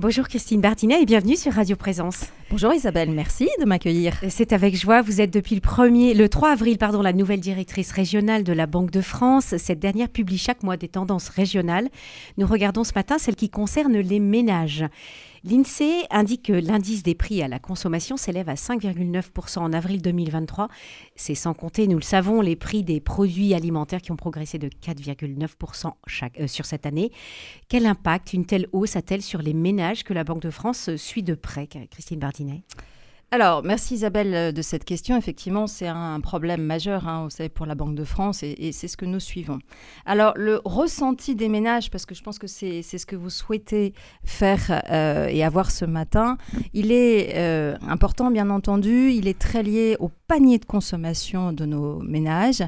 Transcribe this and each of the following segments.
Bonjour Christine Bartinet et bienvenue sur Radio Présence. Bonjour Isabelle, merci de m'accueillir. C'est avec joie, vous êtes depuis le 1er, le 3 avril, pardon, la nouvelle directrice régionale de la Banque de France. Cette dernière publie chaque mois des tendances régionales. Nous regardons ce matin celles qui concernent les ménages. L'INSEE indique que l'indice des prix à la consommation s'élève à 5,9% en avril 2023. C'est sans compter, nous le savons, les prix des produits alimentaires qui ont progressé de 4,9% euh, sur cette année. Quel impact une telle hausse a-t-elle sur les ménages que la Banque de France suit de près, Christine Bardinet? Alors, merci Isabelle euh, de cette question. Effectivement, c'est un problème majeur, hein, vous savez, pour la Banque de France, et, c'est ce que nous suivons. Alors, le ressenti des ménages, parce que je pense que c'est ce que vous souhaitez faire euh, et avoir ce matin, il est euh, important, bien entendu. Il est très lié au panier de consommation de nos ménages,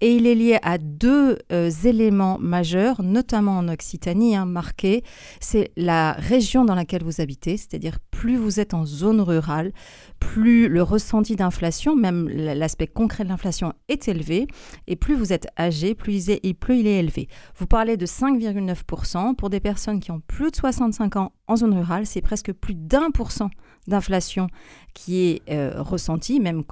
et il est lié à deux éléments majeurs, notamment en Occitanie, hein, marqués. C'est la région dans laquelle vous habitez, c'est-à-dire plus vous êtes en zone rurale, plus le ressenti d'inflation, même l'aspect concret de l'inflation est élevé, et plus vous êtes âgé, plus il est, élevé. Vous parlez de 5,9%. Pour des personnes qui ont plus de 65 ans en zone rurale, c'est presque plus d'un pour cent d'inflation qui est euh, ressenti, même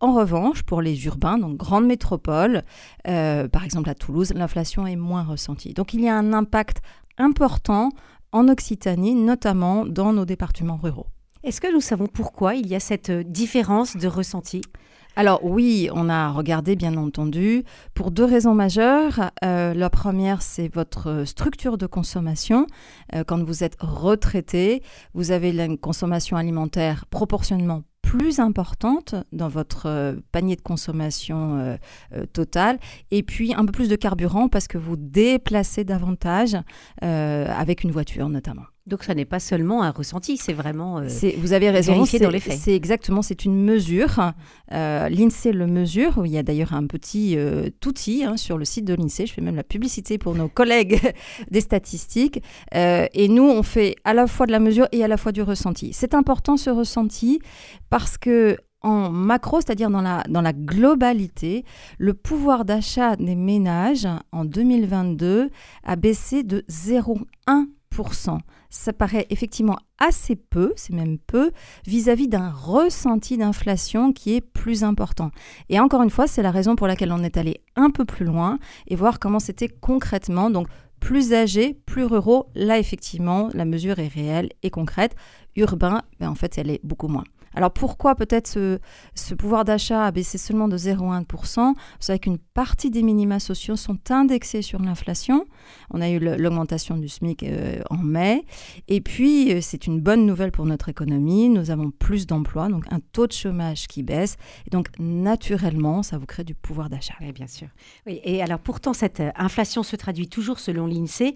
En revanche, pour les urbains, donc grandes métropoles, euh, par exemple à Toulouse, l'inflation est moins ressentie. Donc il y a un impact important en Occitanie, notamment dans nos départements ruraux. Est-ce que nous savons pourquoi il y a cette euh, différence de ressenti? Alors oui, on a regardé bien entendu pour deux raisons majeures. Euh, la première, c'est votre structure de consommation. Euh, quand vous êtes retraité, vous avez une consommation alimentaire proportionnellement plus importante dans votre panier de consommation total et puis un peu plus de carburant parce que vous déplacez davantage avec une voiture notamment. Donc ça n'est pas seulement un ressenti, c'est vraiment euh, vous avez raison, vérifié dans les faits. C'est exactement, c'est une mesure. Euh, L'INSEE le mesure. Il y a d'ailleurs un petit euh, outil hein, sur le site de l'INSEE. Je fais même la publicité pour nos collègues des statistiques. Et nous, on fait à la fois de la mesure et à la fois du ressenti. C'est important ce ressenti parce que en macro, c'est-à-dire dans la, dans la globalité, le pouvoir d'achat des ménages en 2022 a baissé de 0,1 ça paraît effectivement assez peu, c'est même peu, vis-à-vis d'un ressenti d'inflation qui est plus important. Et encore une fois, c'est la raison pour laquelle on est allé un peu plus loin et voir comment c'était concrètement. Donc, plus âgés, plus ruraux, là effectivement, la mesure est réelle et concrète. Urbain, ben, en fait, elle est beaucoup moins. Alors pourquoi peut-être ce, pouvoir d'achat a baissé seulement de 0,1% Vous savez qu'une partie des minima sociaux sont indexés sur l'inflation. On a eu l'augmentation du SMIC euh, en mai. Et puis, euh, c'est une bonne nouvelle pour notre économie. Nous avons plus d'emplois, donc un taux de chômage qui baisse. Et donc, naturellement, ça vous crée du pouvoir d'achat. Oui, bien sûr. Oui, et alors pourtant, cette euh, inflation se traduit toujours, selon l'INSEE,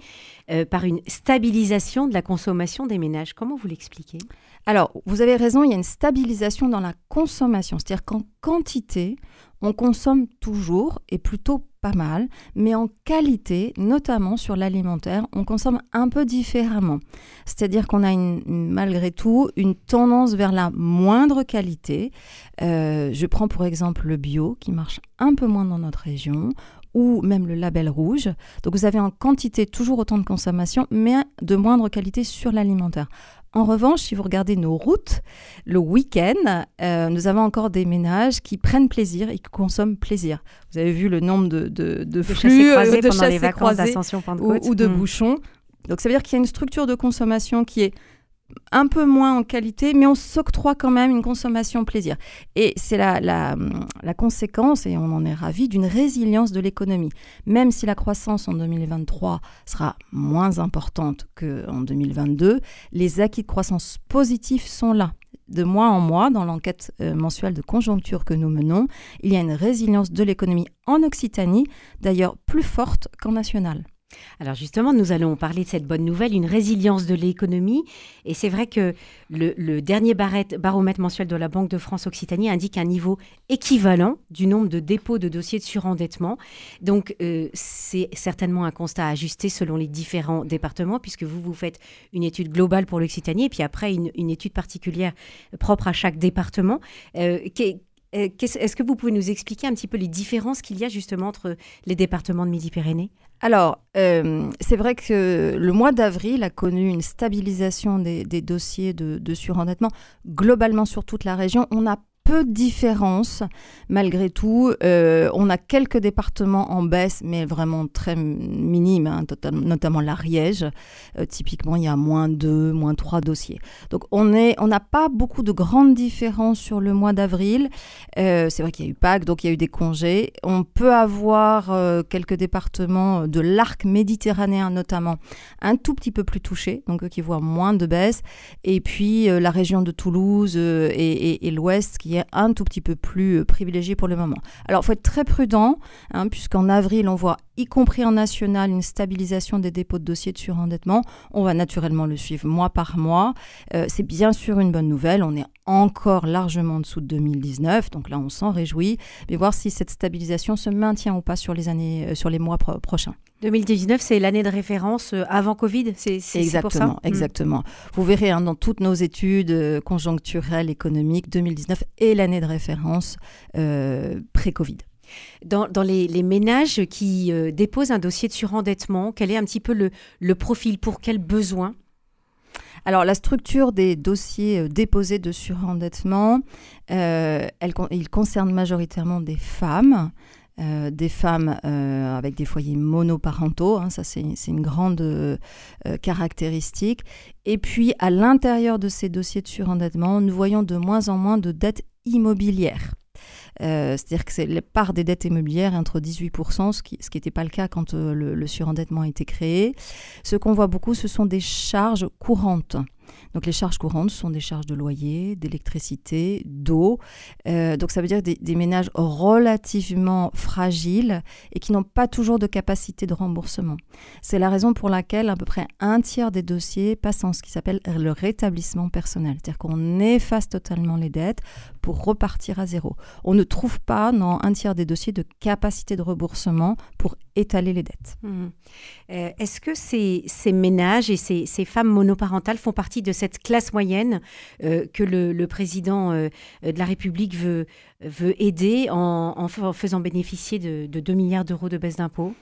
par une stabilisation de la consommation des ménages. Comment vous l'expliquez? Alors, vous avez raison, il y a une stabilisation dans la consommation. C'est-à-dire qu'en quantité, on consomme toujours et plutôt pas mal, mais en qualité, notamment sur l'alimentaire, on consomme un peu différemment. C'est-à-dire qu'on a malgré tout une tendance vers la moindre qualité. Euh, je prends pour exemple le bio qui marche un peu moins dans notre région ou même le label rouge. Donc vous avez en quantité toujours autant de consommation, mais de moindre qualité sur l'alimentaire. En revanche, si vous regardez nos routes, le week-end, euh, nous avons encore des ménages qui prennent plaisir et qui consomment plaisir. Vous avez vu le nombre de, de, de, flux, euh, de pendant les vacances ou, ou, de hmm. bouchons. Donc ça veut dire qu'il y a une structure de consommation qui est un peu moins en qualité, mais on s'octroie quand même une consommation plaisir. Et c'est la, la, conséquence, et on en est ravi, d'une résilience de l'économie. Même si la croissance en 2023 sera moins importante qu'en 2022, les acquis de croissance positifs sont là. De mois en mois, dans l'enquête euh, mensuelle de conjoncture que nous menons, il y a une résilience de l'économie en Occitanie, d'ailleurs plus forte qu'en nationale. Alors justement, nous allons parler de cette bonne nouvelle, une résilience de l'économie. Et c'est vrai que le, dernier baromètre mensuel de la Banque de France Occitanie indique un niveau équivalent du nombre de dépôts de dossiers de surendettement. Donc euh, c'est certainement un constat ajusté selon les différents départements, puisque vous, vous faites une étude globale pour l'Occitanie et puis après une, étude particulière propre à chaque département. Euh, Est-ce que vous pouvez nous expliquer un petit peu les différences qu'il y a justement entre les départements de Midi-Pyrénées? Alors, euh, c'est vrai que le mois d'avril a connu une stabilisation des, dossiers de, de, surendettement globalement sur toute la région. On n'a peu de différence malgré tout. Euh, on a quelques départements en baisse, mais vraiment très minimes, hein, notamment l'Ariège. Euh, typiquement, il y a moins 2, moins 3 dossiers. Donc on n'a pas beaucoup de grandes différences sur le mois d'avril. Euh, c'est vrai qu'il y a eu Pâques, donc il y a eu des congés. On peut avoir quelques départements de l'arc méditerranéen notamment un tout petit peu plus touchés, donc qui voient moins de baisse. Et puis la région de Toulouse et, et l'Ouest qui est un tout petit peu plus euh, privilégié pour le moment. Alors, il faut être très prudent, hein, puisqu'en avril, on voit, y compris en national, une stabilisation des dépôts de dossiers de surendettement. On va naturellement le suivre mois par mois. Euh, c'est bien sûr une bonne nouvelle. On est encore largement en dessous de 2019, donc là, on s'en réjouit. Mais voir si cette stabilisation se maintient ou pas sur les années, euh, sur les mois prochains. 2019, c'est l'année de référence euh, avant Covid, c'est exactement, pour ça? Hmm. Exactement. Vous verrez hein, dans toutes nos études conjoncturelles, économiques, 2019 est l'année de référence euh, pré-Covid. Dans, les, ménages qui déposent un dossier de surendettement, quel est un petit peu le, profil? Pour quels besoins alors, la structure des dossiers déposés de surendettement, elle, il concerne majoritairement des femmes. Euh, des femmes euh, avec des foyers monoparentaux, hein, ça c'est une grande euh, caractéristique. Et puis à l'intérieur de ces dossiers de surendettement, nous voyons de moins en moins de dettes immobilières. C'est-à-dire que la part des dettes immobilières entre 18%, ce qui n'était pas le cas quand le, le, surendettement a été créé. Ce qu'on voit beaucoup, ce sont des charges courantes. Donc les charges courantes sont des charges de loyer, d'électricité, d'eau. Euh, donc ça veut dire des, ménages relativement fragiles et qui n'ont pas toujours de capacité de remboursement. C'est la raison pour laquelle à peu près un tiers des dossiers passent en ce qui s'appelle le rétablissement personnel. C'est-à-dire qu'on efface totalement les dettes pour repartir à zéro. On ne trouve pas dans un tiers des dossiers de capacité de remboursement pour étaler les dettes. Mmh. Euh, est-ce que ces, ménages et ces, femmes monoparentales font partie de cette classe moyenne euh, que le, président euh, de la République veut, veut aider en, faisant bénéficier de, de 2 milliards d'euros de baisse d'impôts?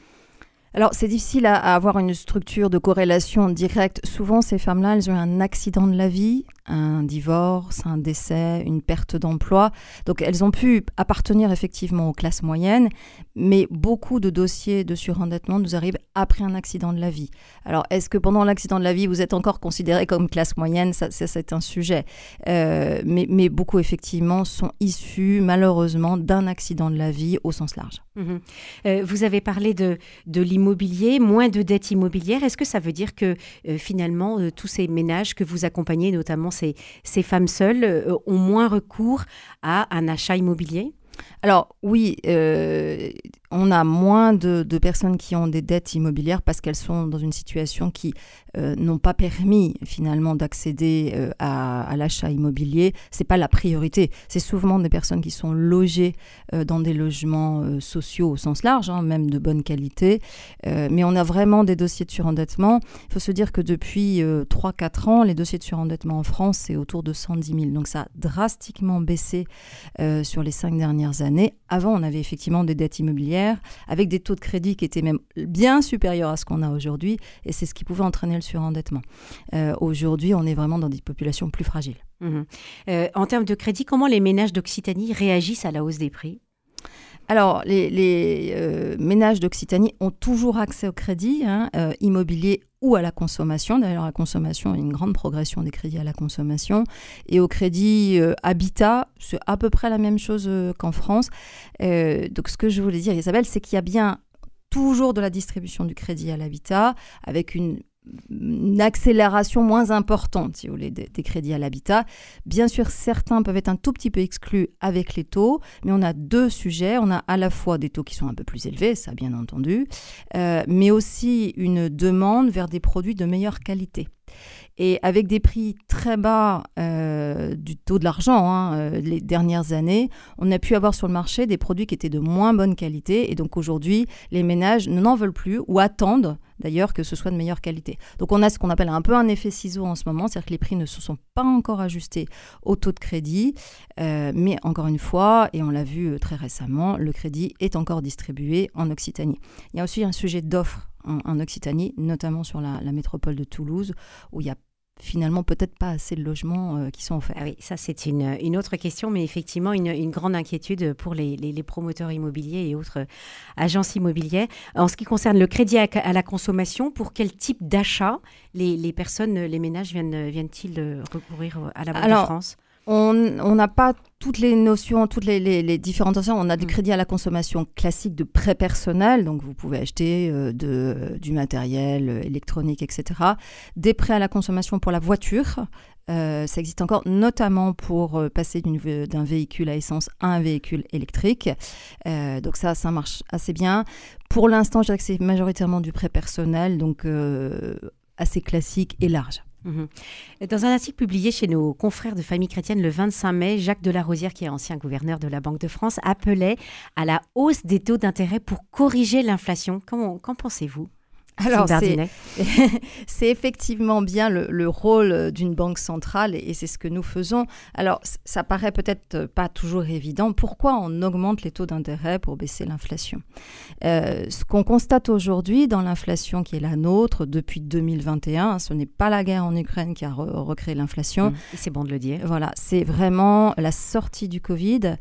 Alors, c'est difficile à, avoir une structure de corrélation directe. Souvent, ces femmes-là, elles ont un accident de la vie, un divorce, un décès, une perte d'emploi. Donc, elles ont pu appartenir effectivement aux classes moyennes, mais beaucoup de dossiers de surendettement nous arrivent après un accident de la vie. Alors, est-ce que pendant l'accident de la vie, vous êtes encore considéré comme classe moyenne? C'est un sujet. Euh, mais, beaucoup, effectivement, sont issus, malheureusement, d'un accident de la vie au sens large. Mmh euh, vous avez parlé de, de l'immobilier immobilier, moins de dettes immobilières. Est-ce que ça veut dire que euh, finalement, tous ces ménages que vous accompagnez, notamment ces, femmes seules, euh, ont moins recours à un achat immobilier? Alors oui, on a moins de, personnes qui ont des dettes immobilières parce qu'elles sont dans une situation qui euh, n'ont pas permis finalement d'accéder euh, à, l'achat immobilier. C'est pas la priorité. C'est souvent des personnes qui sont logées euh, dans des logements sociaux au sens large, hein, même de bonne qualité. mais on a vraiment des dossiers de surendettement. Il faut se dire que depuis 3-4 ans, les dossiers de surendettement en France, c'est autour de 110 000. Donc ça a drastiquement baissé sur les 5 dernières années. Avant, on avait effectivement des dettes immobilières avec des taux de crédit qui étaient même bien supérieurs à ce qu'on a aujourd'hui, et c'est ce qui pouvait entraîner le surendettement. Euh, aujourd'hui, on est vraiment dans des populations plus fragiles. Mmh euh, en termes de crédit, comment les ménages d'Occitanie réagissent à la hausse des prix? Alors, les, euh, ménages d'Occitanie ont toujours accès au crédit hein, euh, immobilier ou à la consommation. D'ailleurs, la consommation, a une grande progression des crédits à la consommation. Et au crédit euh, habitat, c'est à peu près la même chose qu'en France. donc, ce que je voulais dire, Isabelle, c'est qu'il y a bien toujours de la distribution du crédit à l'habitat avec une une accélération moins importante, si vous voulez, des, crédits à l'habitat. Bien sûr, certains peuvent être un tout petit peu exclus avec les taux, mais on a deux sujets. On a à la fois des taux qui sont un peu plus élevés, ça bien entendu, euh, mais aussi une demande vers des produits de meilleure qualité. Et avec des prix très bas euh, du taux de l'argent hein, euh, les dernières années, on a pu avoir sur le marché des produits qui étaient de moins bonne qualité. Et donc aujourd'hui, les ménages n'en veulent plus ou attendent d'ailleurs que ce soit de meilleure qualité. Donc on a ce qu'on appelle un peu un effet ciseau en ce moment, c'est-à-dire que les prix ne se sont pas encore ajustés au taux de crédit, euh, mais encore une fois, et on l'a vu très récemment, le crédit est encore distribué en Occitanie. Il y a aussi un sujet d'offre en, Occitanie, notamment sur la, la métropole de Toulouse, où il y a finalement peut-être pas assez de logements euh, qui sont offerts. Ah oui, ça c'est une, une, autre question, mais effectivement une, une grande inquiétude pour les, les, promoteurs immobiliers et autres agences immobilières. En ce qui concerne le crédit à, la consommation, pour quel type d'achat les, les, personnes, les ménages viennent, viennent-ils recourir à la Banque de France? On n'a pas toutes les notions, toutes les, les, différentes notions. On a du mm. crédit à la consommation classique de prêt personnel, donc vous pouvez acheter euh, de, du matériel euh, électronique, etc. Des prêts à la consommation pour la voiture. Euh, ça existe encore notamment pour passer d'un véhicule à essence à un véhicule électrique. donc ça, ça marche assez bien. Pour l'instant, je dirais que c'est majoritairement du prêt personnel, donc assez classique et large. Mhm. Dans un article publié chez nos confrères de famille chrétienne le 25 mai, Jacques Delarosière, qui est ancien gouverneur de la Banque de France, appelait à la hausse des taux d'intérêt pour corriger l'inflation. Qu'en pensez-vous? Alors, c'est effectivement bien le, rôle d'une banque centrale et, c'est ce que nous faisons. Alors, ça paraît peut-être pas toujours évident. Pourquoi on augmente les taux d'intérêt pour baisser l'inflation? Euh, Ce qu'on constate aujourd'hui dans l'inflation qui est la nôtre depuis 2021, ce n'est pas la guerre en Ukraine qui a recréé l'inflation. Mmh, c'est bon de le dire. Voilà, c'est vraiment la sortie du Covid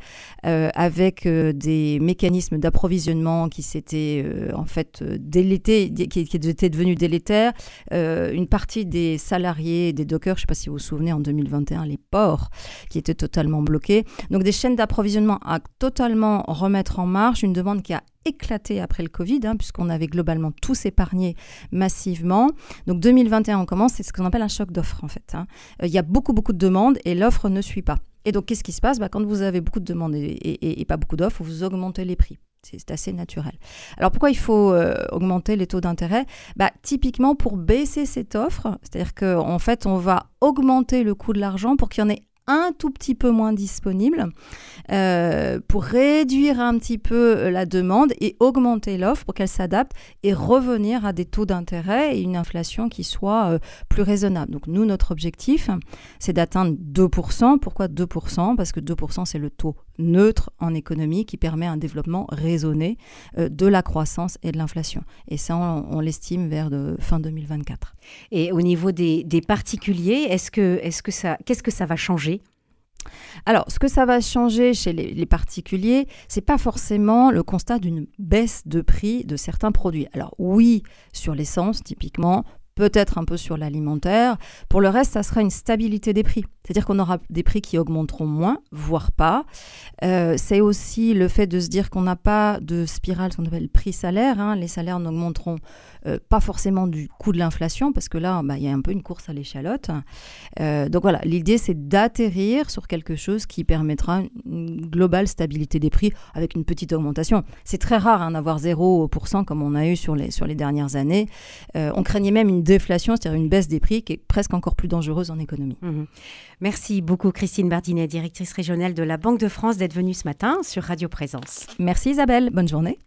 euh, avec euh, des mécanismes d'approvisionnement qui s'étaient en fait dès l'été, qui était devenu délétère. Euh, une partie des salariés, des dockers, je ne sais pas si vous vous souvenez, en 2021, les ports qui étaient totalement bloqués. Donc des chaînes d'approvisionnement à totalement remettre en marche, une demande qui a éclaté après le Covid, hein, puisqu'on avait globalement tous épargné massivement. Donc 2021, on commence, c'est ce qu'on appelle un choc d'offres en fait. Hein. Euh, il y a beaucoup, beaucoup de demandes et l'offre ne suit pas. Et donc, qu'est-ce qui se passe? Bah, Quand vous avez beaucoup de demandes et pas beaucoup d'offres, vous augmentez les prix. C'est assez naturel. Alors pourquoi il faut euh, augmenter les taux d'intérêt? Bah, Typiquement pour baisser cette offre, c'est-à-dire qu'en en fait on va augmenter le coût de l'argent pour qu'il y en ait un tout petit peu moins disponible euh, pour réduire un petit peu euh, la demande et augmenter l'offre pour qu'elle s'adapte et revenir à des taux d'intérêt et une inflation qui soit plus raisonnable. Donc nous, notre objectif, c'est d'atteindre 2%. Pourquoi 2% Parce que 2%, c'est le taux neutre en économie qui permet un développement raisonné de la croissance et de l'inflation. Et ça, on, l'estime vers de fin 2024. Et au niveau des, des particuliers, est-ce que, est-ce que ça, qu'est-ce que ça va changer? Alors, ce que ça va changer chez les, les particuliers, c'est pas forcément le constat d'une baisse de prix de certains produits. Alors oui, sur l'essence, typiquement, peut-être un peu sur l'alimentaire. Pour le reste, ça sera une stabilité des prix. C'est-à-dire qu'on aura des prix qui augmenteront moins, voire pas. Euh, c'est aussi le fait de se dire qu'on n'a pas de spirale, ce qu'on appelle prix-salaire. Hein. Les salaires n'augmenteront euh, pas forcément du coût de l'inflation, parce que là, bah, il y a un peu une course à l'échalote. Euh, donc voilà, l'idée, c'est d'atterrir sur quelque chose qui permettra une globale stabilité des prix avec une petite augmentation. C'est très rare hein, d'avoir 0% comme on a eu sur les, sur les dernières années. on craignait même une déflation, c'est-à-dire une baisse des prix qui est presque encore plus dangereuse en économie. Mmh Merci beaucoup Christine Bardinet, directrice régionale de la Banque de France, d'être venue ce matin sur Radio Présence. Merci Isabelle, bonne journée.